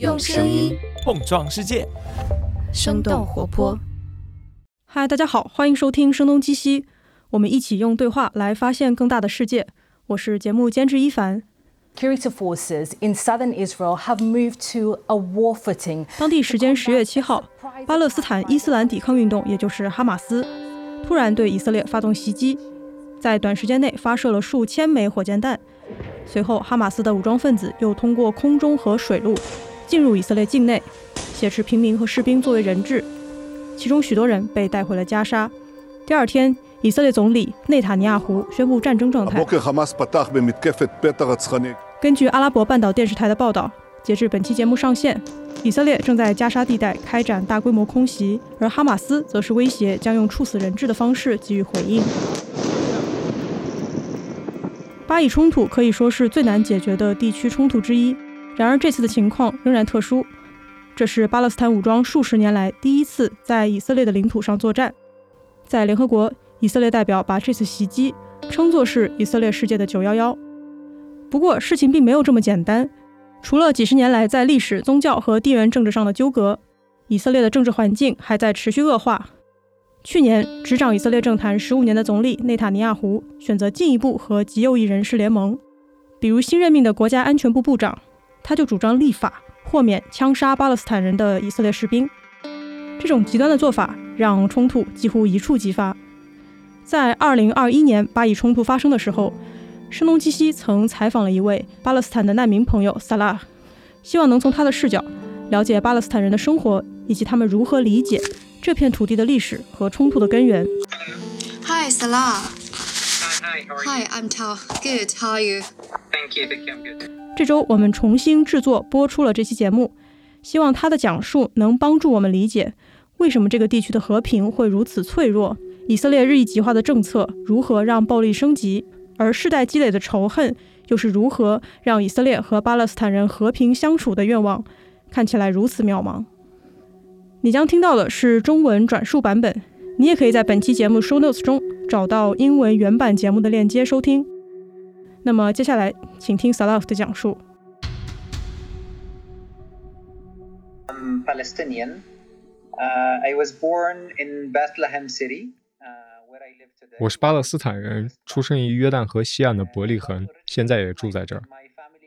用声音碰撞世界，生动活泼。嗨，大家好，欢迎收听《声东击西》，我们一起用对话来发现更大的世界。我是节目监制一凡。Security forces in southern Israel have moved to a war footing。当地时间十月七号，巴勒斯坦伊斯兰抵抗运动，也就是哈马斯，突然对以色列发动袭击，在短时间内发射了数千枚火箭弹。随后，哈马斯的武装分子又通过空中和水路进入以色列境内，挟持平民和士兵作为人质，其中许多人被带回了加沙。第二天，以色列总理内塔尼亚胡宣布战争状态。根据阿拉伯半岛电视台的报道，截至本期节目上线，以色列正在加沙地带开展大规模空袭，而哈马斯则是威胁将用处死人质的方式给予回应。巴以冲突可以说是最难解决的地区冲突之一。然而，这次的情况仍然特殊。这是巴勒斯坦武装数十年来第一次在以色列的领土上作战。在联合国，以色列代表把这次袭击称作是以色列世界的“九幺幺”。不过，事情并没有这么简单。除了几十年来在历史、宗教和地缘政治上的纠葛，以色列的政治环境还在持续恶化。去年执掌以色列政坛十五年的总理内塔尼亚胡选择进一步和极右翼人士联盟，比如新任命的国家安全部部长，他就主张立法豁免枪杀巴勒斯坦人的以色列士兵。这种极端的做法让冲突几乎一触即发。在2021年巴以冲突发生的时候，声东击西曾采访了一位巴勒斯坦的难民朋友萨拉，希望能从他的视角了解巴勒斯坦人的生活以及他们如何理解。这片土地的历史和冲突的根源。Hi, Salah. Hi, how are Hi, I'm Tao. Good. How are you? Thank you, thank you, I'm good. 这周我们重新制作播出了这期节目，希望他的讲述能帮助我们理解为什么这个地区的和平会如此脆弱，以色列日益极化的政策如何让暴力升级，而世代积累的仇恨又是如何让以色列和巴勒斯坦人和平相处的愿望看起来如此渺茫。你将听到的是中文转述版本，你也可以在本期节目 show notes 中找到英文原版节目的链接收听。那么接下来，请听 Salaf 的讲述。I'm Palestinian. Uh, I was born in Bethlehem City, uh, where I live today. 我是巴勒斯坦人，出生于约旦河西岸的伯利恒，现在也住在这儿。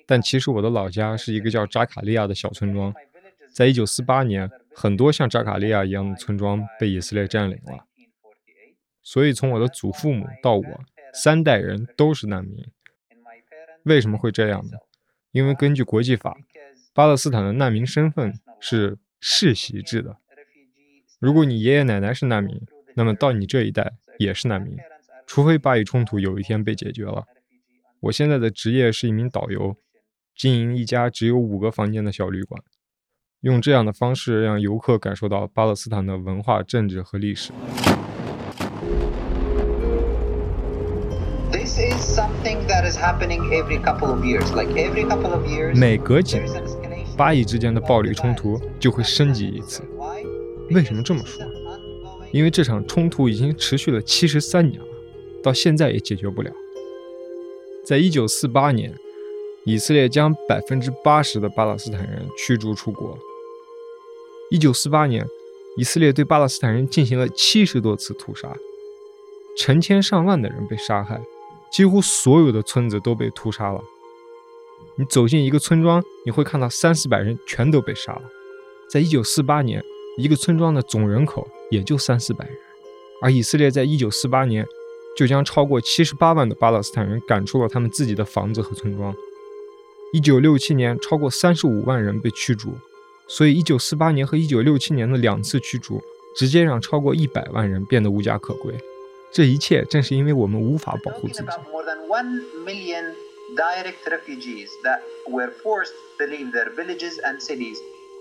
但其实我的老家是一个叫扎卡利亚的小村庄。在一九四八年，很多像扎卡利亚一样的村庄被以色列占领了，所以从我的祖父母到我，三代人都是难民。为什么会这样呢？因为根据国际法，巴勒斯坦的难民身份是世袭制的。如果你爷爷奶奶是难民，那么到你这一代也是难民，除非巴以冲突有一天被解决了。我现在的职业是一名导游，经营一家只有五个房间的小旅馆。用这样的方式让游客感受到巴勒斯坦的文化、政治和历史。每隔几年，巴以之间的暴力冲突就会升级一次。为什么这么说？因为这场冲突已经持续了七十三年了，到现在也解决不了。在一九四八年，以色列将百分之八十的巴勒斯坦人驱逐出国。一九四八年，以色列对巴勒斯坦人进行了七十多次屠杀，成千上万的人被杀害，几乎所有的村子都被屠杀了。你走进一个村庄，你会看到三四百人全都被杀了。在一九四八年，一个村庄的总人口也就三四百人，而以色列在一九四八年就将超过七十八万的巴勒斯坦人赶出了他们自己的房子和村庄。一九六七年，超过三十五万人被驱逐。所以，一九四八年和一九六七年的两次驱逐，直接让超过一百万人变得无家可归。这一切正是因为我们无法保护自己。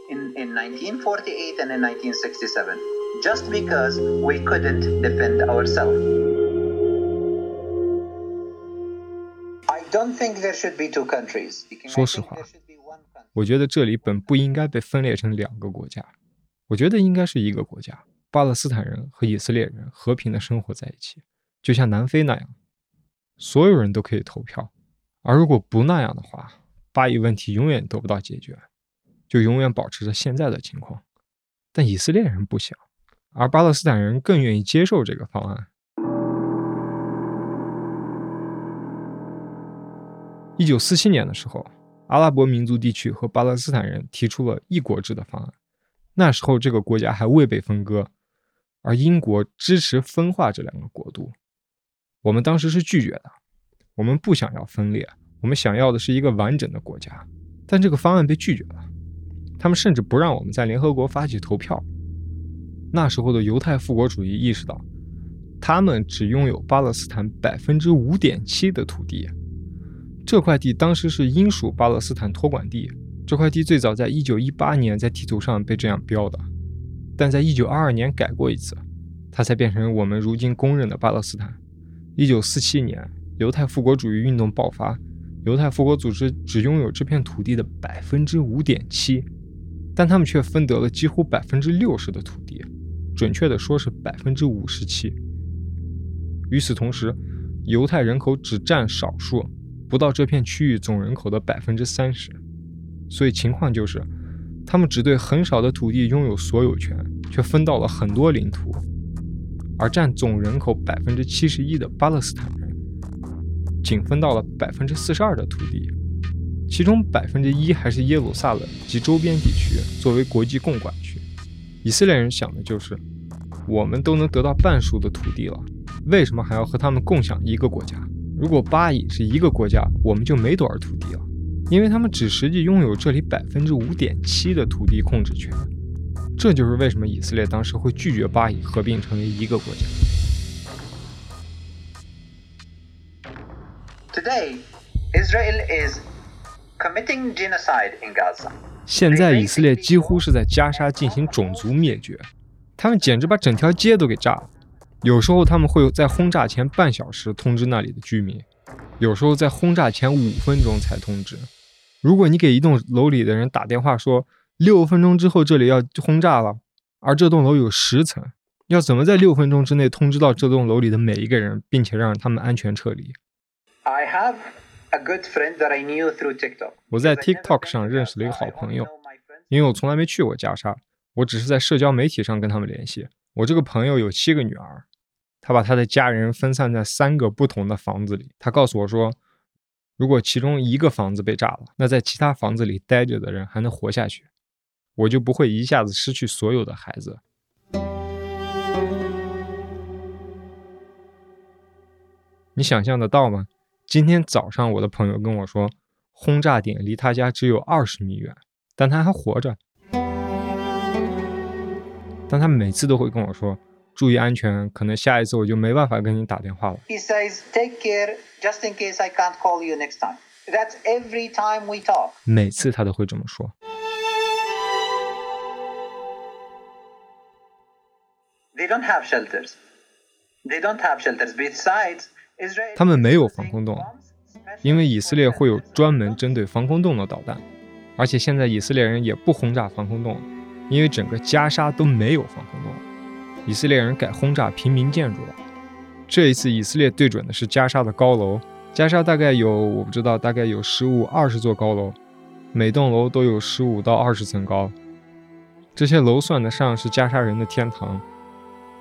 In, in 1948 and in 1967, just because we couldn't defend ourselves. I don't think there should be two countries. 说实话。我觉得这里本不应该被分裂成两个国家，我觉得应该是一个国家，巴勒斯坦人和以色列人和平的生活在一起，就像南非那样，所有人都可以投票。而如果不那样的话，巴以问题永远得不到解决。就永远保持着现在的情况。但以色列人不想，而巴勒斯坦人更愿意接受这个方案。一九四七年的时候，阿拉伯民族地区和巴勒斯坦人提出了一国制的方案。那时候这个国家还未被分割，而英国支持分化这两个国度。我们当时是拒绝的，我们不想要分裂，我们想要的是一个完整的国家。但这个方案被拒绝了，他们甚至不让我们在联合国发起投票。那时候的犹太复国主义意识到，他们只拥有巴勒斯坦百分之五点七的土地。这块地当时是英属巴勒斯坦托管地。这块地最早在1918年在地图上被这样标的，但在1922年改过一次，它才变成我们如今公认的巴勒斯坦。1947年，犹太复国主义运动爆发，犹太复国组织只拥有这片土地的百分之五点七，但他们却分得了几乎百分之六十的土地，准确的说是百分之五十七。与此同时，犹太人口只占少数。不到这片区域总人口的百分之三十，所以情况就是，他们只对很少的土地拥有所有权，却分到了很多领土。而占总人口百分之七十一的巴勒斯坦人，仅分到了百分之四十二的土地，其中百分之一还是耶路撒冷及周边地区作为国际共管区。以色列人想的就是，我们都能得到半数的土地了，为什么还要和他们共享一个国家？如果巴以是一个国家，我们就没多少土地了，因为他们只实际拥有这里百分之五点七的土地控制权。这就是为什么以色列当时会拒绝巴以合并成为一个国家。Today, Israel is committing genocide in Gaza. 现在以色列几乎是在加沙进行种族灭绝，他们简直把整条街都给炸了。有时候他们会在轰炸前半小时通知那里的居民，有时候在轰炸前五分钟才通知。如果你给一栋楼里的人打电话说六分钟之后这里要轰炸了，而这栋楼有十层，要怎么在六分钟之内通知到这栋楼里的每一个人，并且让他们安全撤离？I have a good friend that I knew through TikTok。我在 TikTok 上认识了一个好朋友，因为我从来没去过加沙，我只是在社交媒体上跟他们联系。我这个朋友有七个女儿，他把他的家人分散在三个不同的房子里。他告诉我说，如果其中一个房子被炸了，那在其他房子里待着的人还能活下去，我就不会一下子失去所有的孩子。你想象得到吗？今天早上我的朋友跟我说，轰炸点离他家只有二十米远，但他还活着。但他每次都会跟我说：“注意安全，可能下一次我就没办法跟你打电话了。” He says, "Take care, just in case I can't call you next time." That's every time we talk. 每次他都会这么说。They don't have shelters. They don't have shelters. Besides, Israel. 他们没有防空洞，因为以色列会有专门针对防空洞的导弹，而且现在以色列人也不轰炸防空洞。因为整个加沙都没有防空洞，以色列人改轰炸平民建筑了。这一次，以色列对准的是加沙的高楼。加沙大概有，我不知道，大概有十五、二十座高楼，每栋楼都有十五到二十层高。这些楼算得上是加沙人的天堂，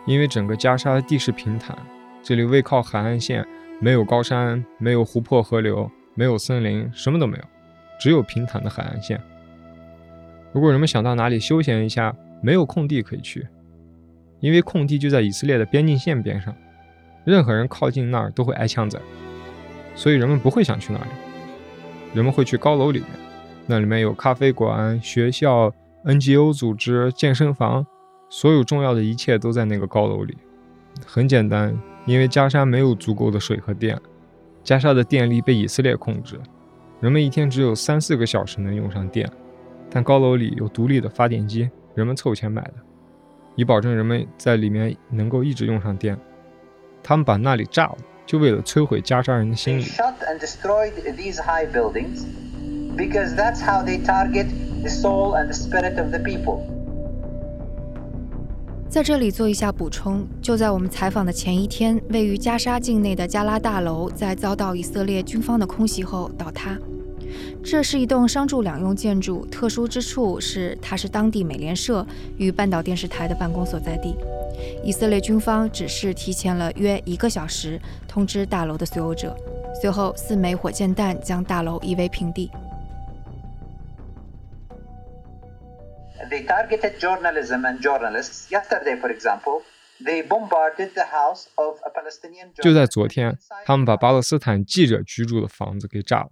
因为整个加沙的地势平坦，这里背靠海岸线，没有高山，没有湖泊河流，没有森林，什么都没有，只有平坦的海岸线。如果人们想到哪里休闲一下，没有空地可以去，因为空地就在以色列的边境线边上，任何人靠近那儿都会挨枪子，所以人们不会想去那里。人们会去高楼里面，那里面有咖啡馆、学校、NGO 组织、健身房，所有重要的一切都在那个高楼里。很简单，因为加沙没有足够的水和电，加沙的电力被以色列控制，人们一天只有三四个小时能用上电。但高楼里有独立的发电机，人们凑钱买的，以保证人们在里面能够一直用上电。他们把那里炸了，就为了摧毁加沙人的心理。在这里做一下补充：就在我们采访的前一天，位于加沙境内的加拉大楼在遭到以色列军方的空袭后倒塌。这是一栋商住两用建筑，特殊之处是它是当地美联社与半岛电视台的办公所在地。以色列军方只是提前了约一个小时通知大楼的所有者，随后四枚火箭弹将大楼夷为平地。They targeted journalism and journalists. Yesterday, for example, they bombarded the house of a Palestinian. 就在昨天，他们把巴勒斯坦记者居住的房子给炸了。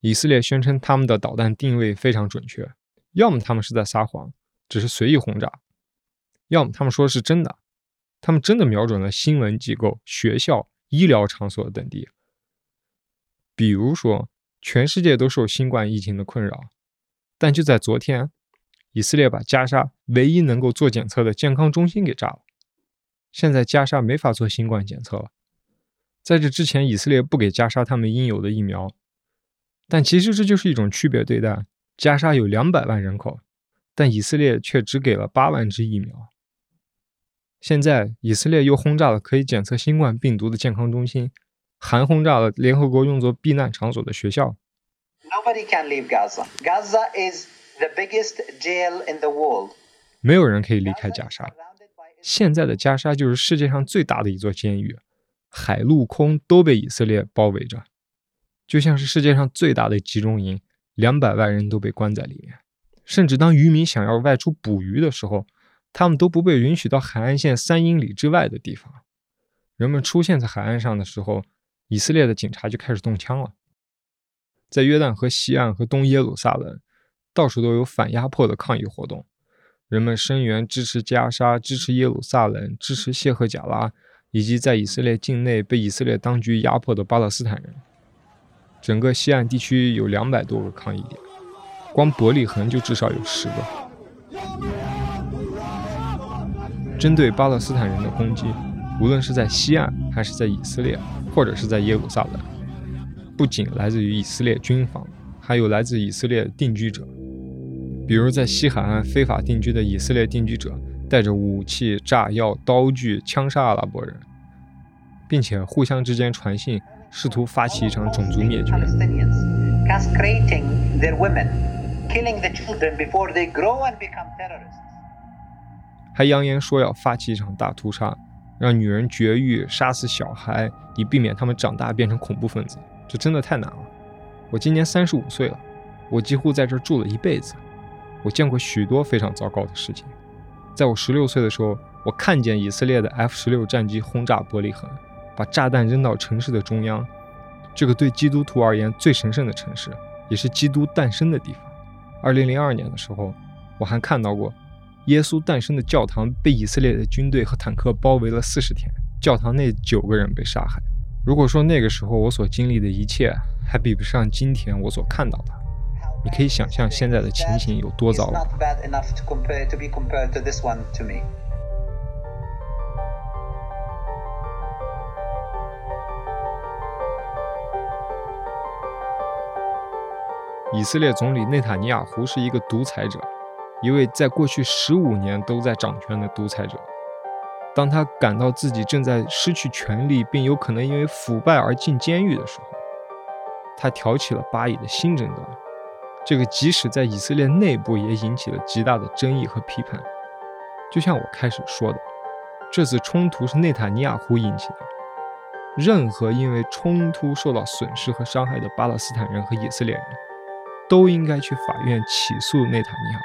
以色列宣称他们的导弹定位非常准确，要么他们是在撒谎，只是随意轰炸；要么他们说是真的，他们真的瞄准了新闻机构、学校、医疗场所等地。比如说，全世界都受新冠疫情的困扰，但就在昨天，以色列把加沙唯一能够做检测的健康中心给炸了。现在加沙没法做新冠检测了。在这之前，以色列不给加沙他们应有的疫苗。但其实这就是一种区别对待。加沙有两百万人口，但以色列却只给了八万支疫苗。现在以色列又轰炸了可以检测新冠病毒的健康中心，还轰炸了联合国用作避难场所的学校。Nobody can leave Gaza. Gaza is the biggest jail in the world. 没有人可以离开加沙。现在的加沙就是世界上最大的一座监狱，海陆空都被以色列包围着。就像是世界上最大的集中营，两百万人都被关在里面。甚至当渔民想要外出捕鱼的时候，他们都不被允许到海岸线三英里之外的地方。人们出现在海岸上的时候，以色列的警察就开始动枪了。在约旦河西岸和东耶路撒冷，到处都有反压迫的抗议活动，人们声援支持加沙、支持耶路撒冷、支持谢赫贾拉，以及在以色列境内被以色列当局压迫的巴勒斯坦人。整个西岸地区有两百多个抗议点，光伯利恒就至少有十个。针对巴勒斯坦人的攻击，无论是在西岸，还是在以色列，或者是在耶路撒冷，不仅来自于以色列军方，还有来自以色列定居者。比如在西海岸非法定居的以色列定居者，带着武器、炸药、刀具枪杀阿拉伯人，并且互相之间传信。试图发起一场种族灭绝，还扬言说要发起一场大屠杀，让女人绝育、杀死小孩，以避免他们长大变成恐怖分子。这真的太难了。我今年三十五岁了，我几乎在这住了一辈子，我见过许多非常糟糕的事情。在我十六岁的时候，我看见以色列的 F 十六战机轰炸伯利恒。把炸弹扔到城市的中央，这个对基督徒而言最神圣的城市，也是基督诞生的地方。二零零二年的时候，我还看到过耶稣诞生的教堂被以色列的军队和坦克包围了四十天，教堂内九个人被杀害。如果说那个时候我所经历的一切还比不上今天我所看到的，你可以想象现在的情形有多糟了。以色列总理内塔尼亚胡是一个独裁者，一位在过去十五年都在掌权的独裁者。当他感到自己正在失去权力，并有可能因为腐败而进监狱的时候，他挑起了巴以的新争端。这个即使在以色列内部也引起了极大的争议和批判。就像我开始说的，这次冲突是内塔尼亚胡引起的。任何因为冲突受到损失和伤害的巴勒斯坦人和以色列人。都应该去法院起诉内塔尼亚胡。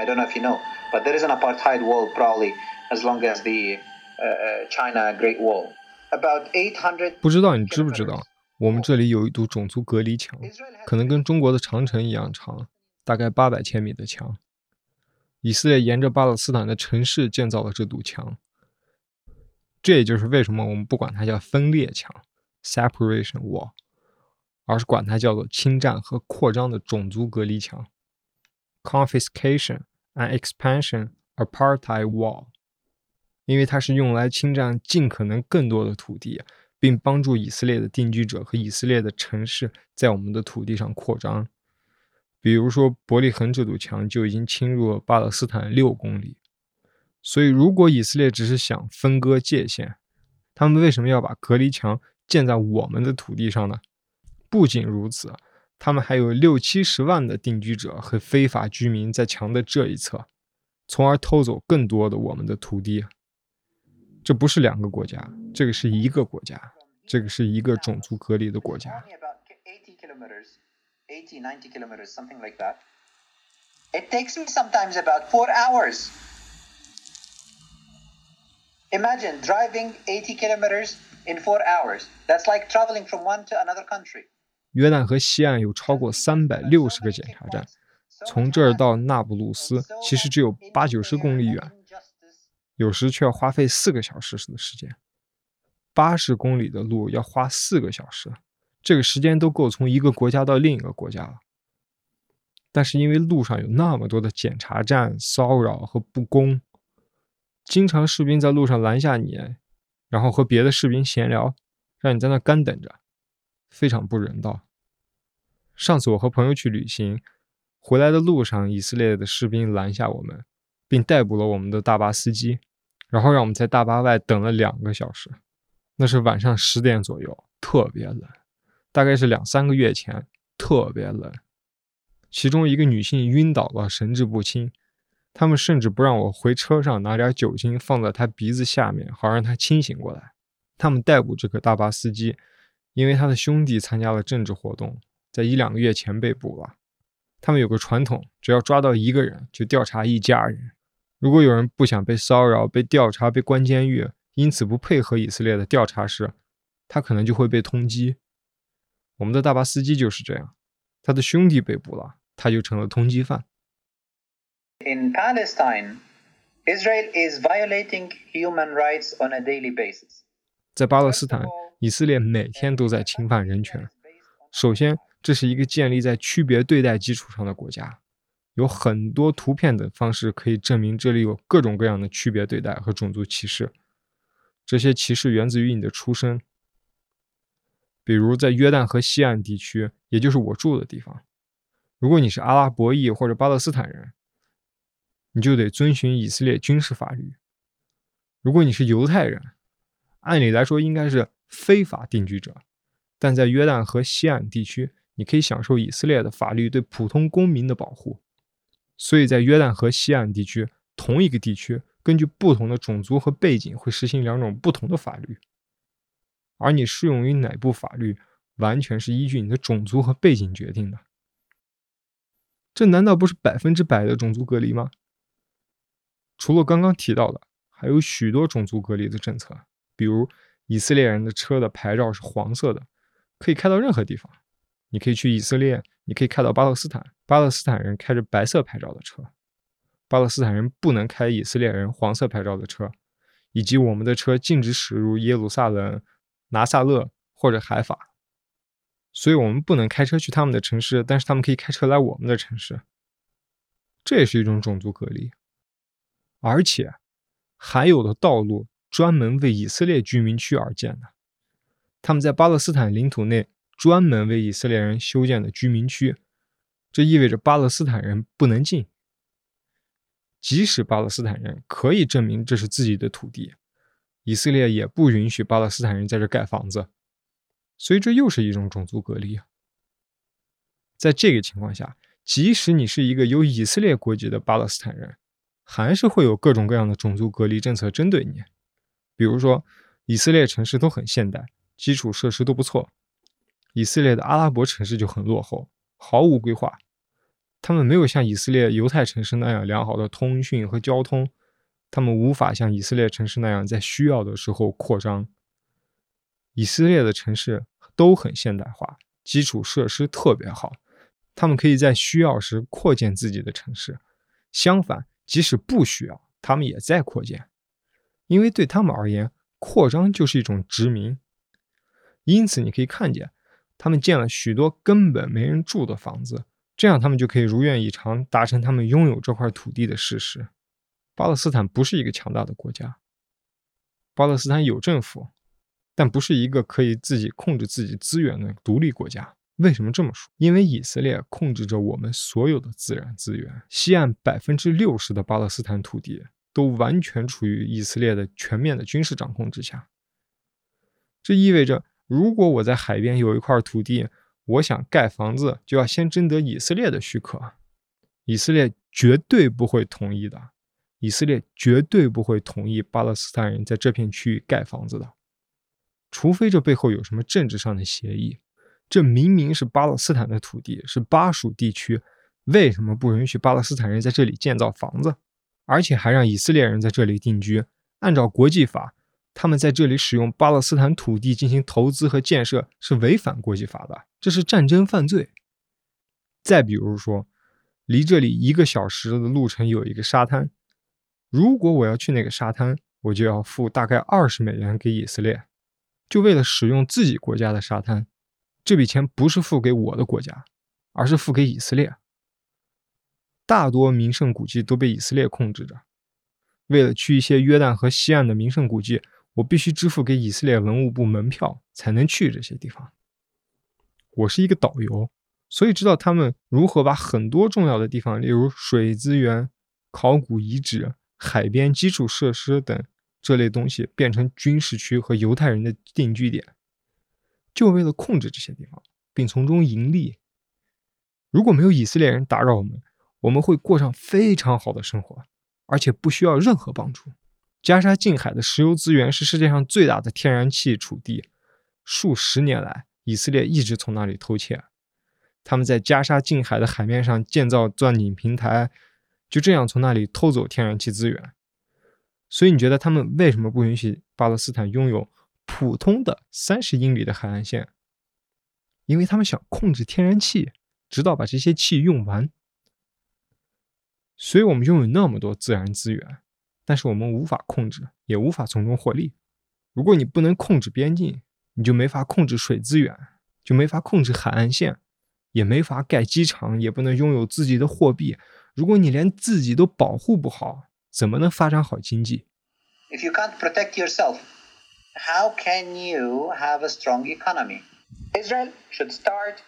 I don't know if you know, but there is an apartheid wall probably as long as the China Great Wall. About eight hundred. 不知道你知不知道，我们这里有一堵种族隔离墙，可能跟中国的长城一样长，大概八百千米的墙。以色列沿着巴勒斯坦的城市建造了这堵墙，这也就是为什么我们不管它叫分裂墙 （separation wall）。而是管它叫做侵占和扩张的种族隔离墙 （confiscation and expansion apartheid wall），因为它是用来侵占尽可能更多的土地，并帮助以色列的定居者和以色列的城市在我们的土地上扩张。比如说，伯利恒这堵墙就已经侵入了巴勒斯坦六公里。所以，如果以色列只是想分割界限，他们为什么要把隔离墙建在我们的土地上呢？不仅如此，他们还有六七十万的定居者和非法居民在墙的这一侧，从而偷走更多的我们的土地。这不是两个国家，这个是一个国家，这个是一个种族隔离的国家。It takes me sometimes about four hours. Imagine driving 80 kilometers in four hours. That's like traveling from one to another country. 约旦河西岸有超过三百六十个检查站，从这儿到那不鲁斯其实只有八九十公里远，有时却要花费四个小时的时间。八十公里的路要花四个小时，这个时间都够从一个国家到另一个国家了。但是因为路上有那么多的检查站、骚扰和不公，经常士兵在路上拦下你，然后和别的士兵闲聊，让你在那干等着，非常不人道。上次我和朋友去旅行，回来的路上，以色列的士兵拦下我们，并逮捕了我们的大巴司机，然后让我们在大巴外等了两个小时。那是晚上十点左右，特别冷，大概是两三个月前，特别冷。其中一个女性晕倒了，神志不清。他们甚至不让我回车上拿点酒精放在她鼻子下面，好让她清醒过来。他们逮捕这个大巴司机，因为他的兄弟参加了政治活动，在一两个月前被捕了。他们有个传统，只要抓到一个人，就调查一家人。如果有人不想被骚扰、被调查、被关监狱，因此不配合以色列的调查时，他可能就会被通缉。我们的大巴司机就是这样，他的兄弟被捕了。他就成了通缉犯。In Palestine, Israel is violating human rights on a daily basis. 在巴勒斯坦，以色列每天都在侵犯人权。首先，这是一个建立在区别对待基础上的国家，有很多图片等方式可以证明这里有各种各样的区别对待和种族歧视。这些歧视源自于你的出身，比如在约旦河西岸地区，也就是我住的地方。如果你是阿拉伯裔或者巴勒斯坦人，你就得遵循以色列军事法律；如果你是犹太人，按理来说应该是非法定居者，但在约旦河西岸地区，你可以享受以色列的法律对普通公民的保护。所以在约旦河西岸地区，同一个地区根据不同的种族和背景会实行两种不同的法律，而你适用于哪部法律，完全是依据你的种族和背景决定的。这难道不是百分之百的种族隔离吗？除了刚刚提到的，还有许多种族隔离的政策，比如以色列人的车的牌照是黄色的，可以开到任何地方。你可以去以色列，你可以开到巴勒斯坦，巴勒斯坦人开着白色牌照的车，巴勒斯坦人不能开以色列人黄色牌照的车，以及我们的车禁止驶入耶路撒冷、拿撒勒或者海法。所以我们不能开车去他们的城市，但是他们可以开车来我们的城市。这也是一种种族隔离。而且，还有的道路专门为以色列居民区而建的，他们在巴勒斯坦领土内专门为以色列人修建的居民区，这意味着巴勒斯坦人不能进。即使巴勒斯坦人可以证明这是自己的土地，以色列也不允许巴勒斯坦人在这盖房子。所以这又是一种种族隔离。在这个情况下，即使你是一个有以色列国籍的巴勒斯坦人，还是会有各种各样的种族隔离政策针对你。比如说，以色列城市都很现代，基础设施都不错；以色列的阿拉伯城市就很落后，毫无规划。他们没有像以色列犹太城市那样良好的通讯和交通，他们无法像以色列城市那样在需要的时候扩张。以色列的城市都很现代化，基础设施特别好，他们可以在需要时扩建自己的城市。相反，即使不需要，他们也在扩建，因为对他们而言，扩张就是一种殖民。因此，你可以看见，他们建了许多根本没人住的房子，这样他们就可以如愿以偿达成他们拥有这块土地的事实。巴勒斯坦不是一个强大的国家，巴勒斯坦有政府。但不是一个可以自己控制自己资源的独立国家。为什么这么说？因为以色列控制着我们所有的自然资源。西岸百分之六十的巴勒斯坦土地都完全处于以色列的全面的军事掌控之下。这意味着，如果我在海边有一块土地，我想盖房子，就要先征得以色列的许可。以色列绝对不会同意的，以色列绝对不会同意巴勒斯坦人在这片区域盖房子的，除非这背后有什么政治上的协议。这明明是巴勒斯坦的土地，是巴属地区，为什么不允许巴勒斯坦人在这里建造房子，而且还让以色列人在这里定居？按照国际法，他们在这里使用巴勒斯坦土地进行投资和建设是违反国际法的，这是战争犯罪。再比如说。离这里一个小时的路程有一个沙滩，如果我要去那个沙滩，我就要付大概二十美元给以色列，就为了使用自己国家的沙滩。这笔钱不是付给我的国家，而是付给以色列。大多名胜古迹都被以色列控制着，为了去一些约旦河西岸的名胜古迹，我必须支付给以色列文物部门票才能去这些地方。我是一个导游。所以知道他们如何把很多重要的地方，例如水资源、考古遗址、海边基础设施等这类东西，变成军事区和犹太人的定居点，就为了控制这些地方，并从中盈利。如果没有以色列人打扰我们，我们会过上非常好的生活，而且不需要任何帮助。加沙近海的石油资源是世界上最大的天然气储地，数十年来，以色列一直从那里偷窃。他们在加沙近海的海面上建造钻井平台，就这样从那里偷走天然气资源。所以你觉得他们为什么不允许巴勒斯坦拥有普通的三十英里的海岸线？因为他们想控制天然气，直到把这些气用完。所以我们拥有那么多自然资源，但是我们无法控制，也无法从中获利。如果你不能控制边境，你就没法控制水资源，就没法控制海岸线。也没法盖机场，也不能拥有自己的货币。如果你连自己都保护不好，怎么能发展好经济？If you can't protect yourself, how can you have a strong economy? Israel should start.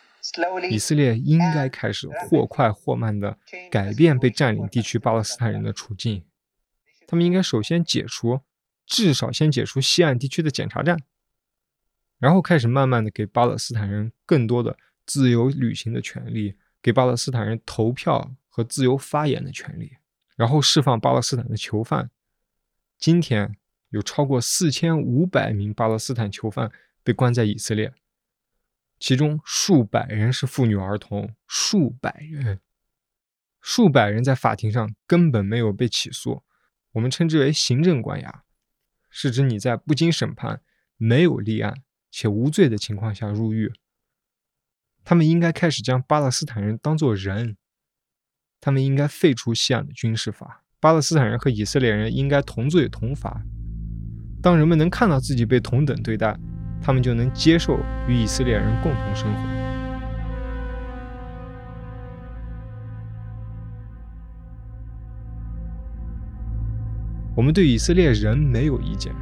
以色列应该开始或快或慢地改变被占领地区巴勒斯坦人的处境。他们应该首先解除，至少先解除西岸地区的检查站，然后开始慢慢地给巴勒斯坦人更多的。自由旅行的权利，给巴勒斯坦人投票和自由发言的权利，然后释放巴勒斯坦的囚犯。今天有超过四千五百名巴勒斯坦囚犯被关在以色列，其中数百人是妇女儿童，数百人，数百人在法庭上根本没有被起诉，我们称之为行政关押，是指你在不经审判、没有立案且无罪的情况下入狱。他们应该开始将巴勒斯坦人当作人，他们应该废除西岸的军事法，巴勒斯坦人和以色列人应该同罪同罚。当人们能看到自己被同等对待，他们就能接受与以色列人共同生活。我们对以色列人没有意见，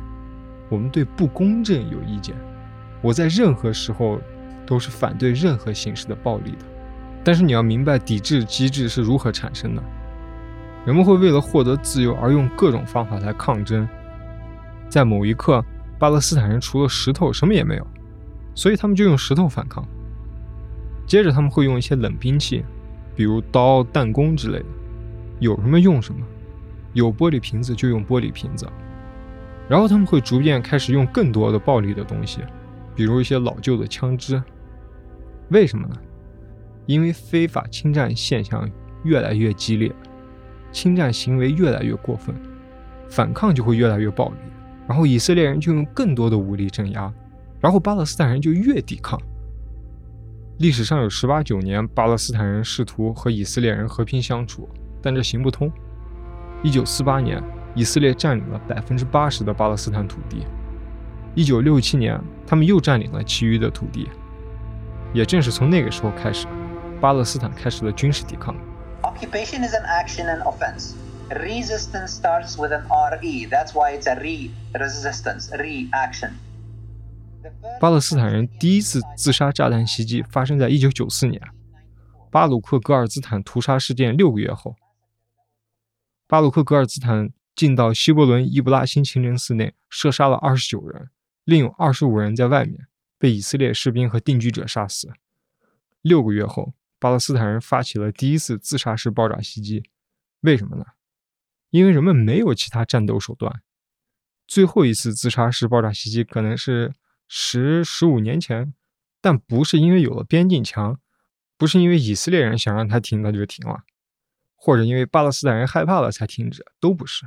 我们对不公正有意见。我在任何时候。都是反对任何形式的暴力的，但是你要明白抵制机制是如何产生的。人们会为了获得自由而用各种方法来抗争。在某一刻，巴勒斯坦人除了石头什么也没有，所以他们就用石头反抗。接着他们会用一些冷兵器，比如刀、弹弓之类的，有什么用什么。有玻璃瓶子就用玻璃瓶子。然后他们会逐渐开始用更多的暴力的东西。比如一些老旧的枪支，为什么呢？因为非法侵占现象越来越激烈，侵占行为越来越过分，反抗就会越来越暴力，然后以色列人就用更多的武力镇压，然后巴勒斯坦人就越抵抗。历史上有十八九年，巴勒斯坦人试图和以色列人和平相处，但这行不通。一九四八年，以色列占领了百分之八十的巴勒斯坦土地。一九六七年，他们又占领了其余的土地。也正是从那个时候开始，巴勒斯坦开始了军事抵抗。Occupation is an action and offense. Resistance starts with an re. That's why it's a re-resistance, reaction. 巴勒斯坦人第一次自杀炸弹袭击发生在一九九四年，巴鲁克·格尔兹坦屠杀事件六个月后，巴鲁克·格尔兹坦进到希伯伦伊布拉辛清真寺内，射杀了二十九人。另有二十五人在外面被以色列士兵和定居者杀死。六个月后，巴勒斯坦人发起了第一次自杀式爆炸袭击。为什么呢？因为人们没有其他战斗手段。最后一次自杀式爆炸袭击可能是十十五年前，但不是因为有了边境墙，不是因为以色列人想让它停，它就停了，或者因为巴勒斯坦人害怕了才停止，都不是。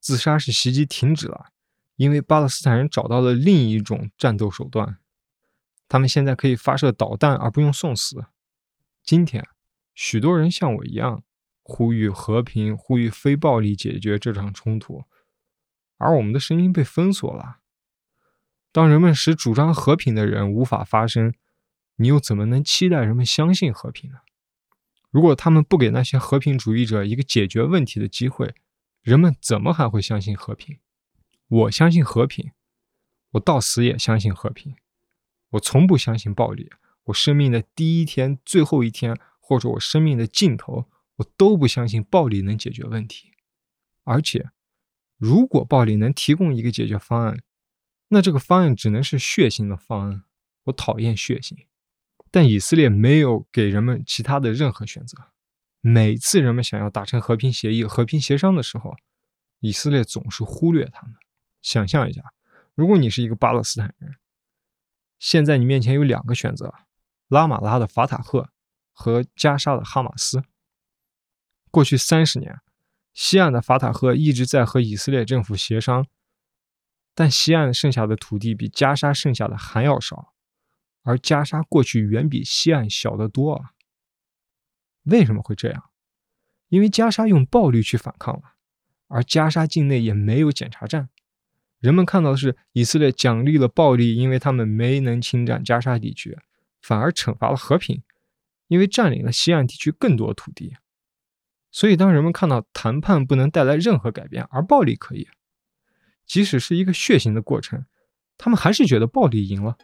自杀式袭击停止了，因为巴勒斯坦人找到了另一种战斗手段，他们现在可以发射导弹而不用送死。今天，许多人像我一样，呼吁和平，呼吁非暴力解决这场冲突。而我们的声音被封锁了。当人们使主张和平的人无法发声，你又怎么能期待人们相信和平呢？如果他们不给那些和平主义者一个解决问题的机会，人们怎么还会相信和平？我相信和平，我到死也相信和平。我从不相信暴力。我生命的第一天、最后一天，或者我生命的尽头，我都不相信暴力能解决问题，而且。如果暴力能提供一个解决方案，那这个方案只能是血腥的方案。我讨厌血腥，但以色列没有给人们其他的任何选择。每次人们想要达成和平协议、和平协商的时候，以色列总是忽略他们。想象一下，如果你是一个巴勒斯坦人，现在你面前有两个选择：拉马拉的法塔赫和加沙的哈马斯。过去三十年。西岸的法塔赫一直在和以色列政府协商，但西岸剩下的土地比加沙剩下的还要少，而加沙过去远比西岸小得多啊！为什么会这样？因为加沙用暴力去反抗了，而加沙境内也没有检查站。人们看到的是以色列奖励了暴力，因为他们没能侵占加沙地区，反而惩罚了和平，因为占领了西岸地区更多土地。所以，当人们看到谈判不能带来任何改变，而暴力可以，即使是一个血腥的过程，他们还是觉得暴力赢了。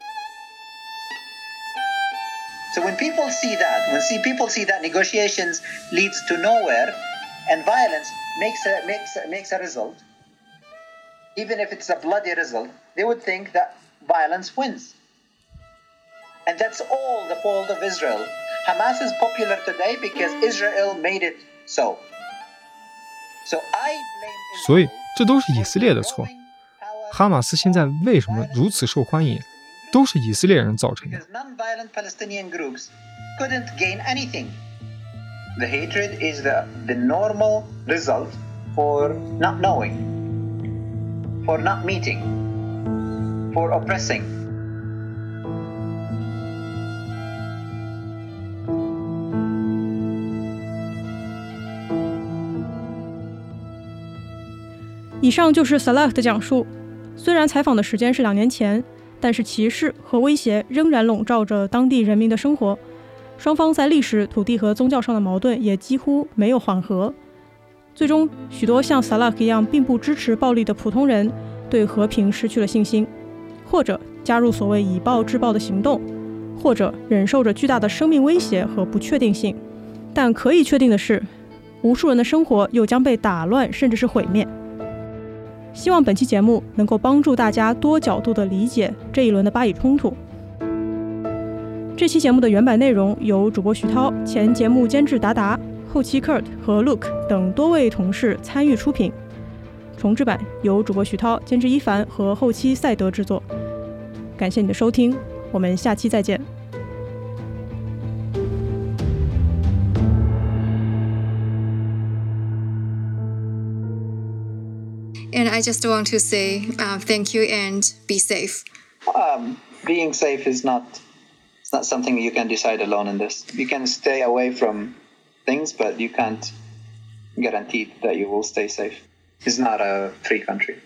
So when people see that, when see people see that negotiations leads to nowhere, and violence makes a makes makes a result, even if it's a bloody result, they would think that violence wins. And that's all the fault of Israel. Hamas is popular today because Israel made it So, so I blame. 所以这都是以色列的错。哈马斯现在为什么如此受欢迎，都是以色列人造成的。Non-violent Palestinian groups couldn't gain anything. The hatred is the the normal result for not knowing, for not meeting, for oppressing. 以上就是 Salah 的讲述。虽然采访的时间是两年前，但是歧视和威胁仍然笼罩着当地人民的生活。双方在历史、土地和宗教上的矛盾也几乎没有缓和。最终，许多像 Salak 一样并不支持暴力的普通人对和平失去了信心，或者加入所谓以暴制暴的行动，或者忍受着巨大的生命威胁和不确定性。但可以确定的是，无数人的生活又将被打乱，甚至是毁灭。希望本期节目能够帮助大家多角度地理解这一轮的巴以冲突。这期节目的原版内容由主播徐涛、前节目监制达达、后期 Kurt 和 Luke 等多位同事参与出品。重制版由主播徐涛、监制一凡和后期赛德制作。感谢你的收听，我们下期再见。And I just want to say uh, thank you and be safe. Um, being safe is not it's not something you can decide alone in this. You can stay away from things, but you can't guarantee that you will stay safe. It's not a free country.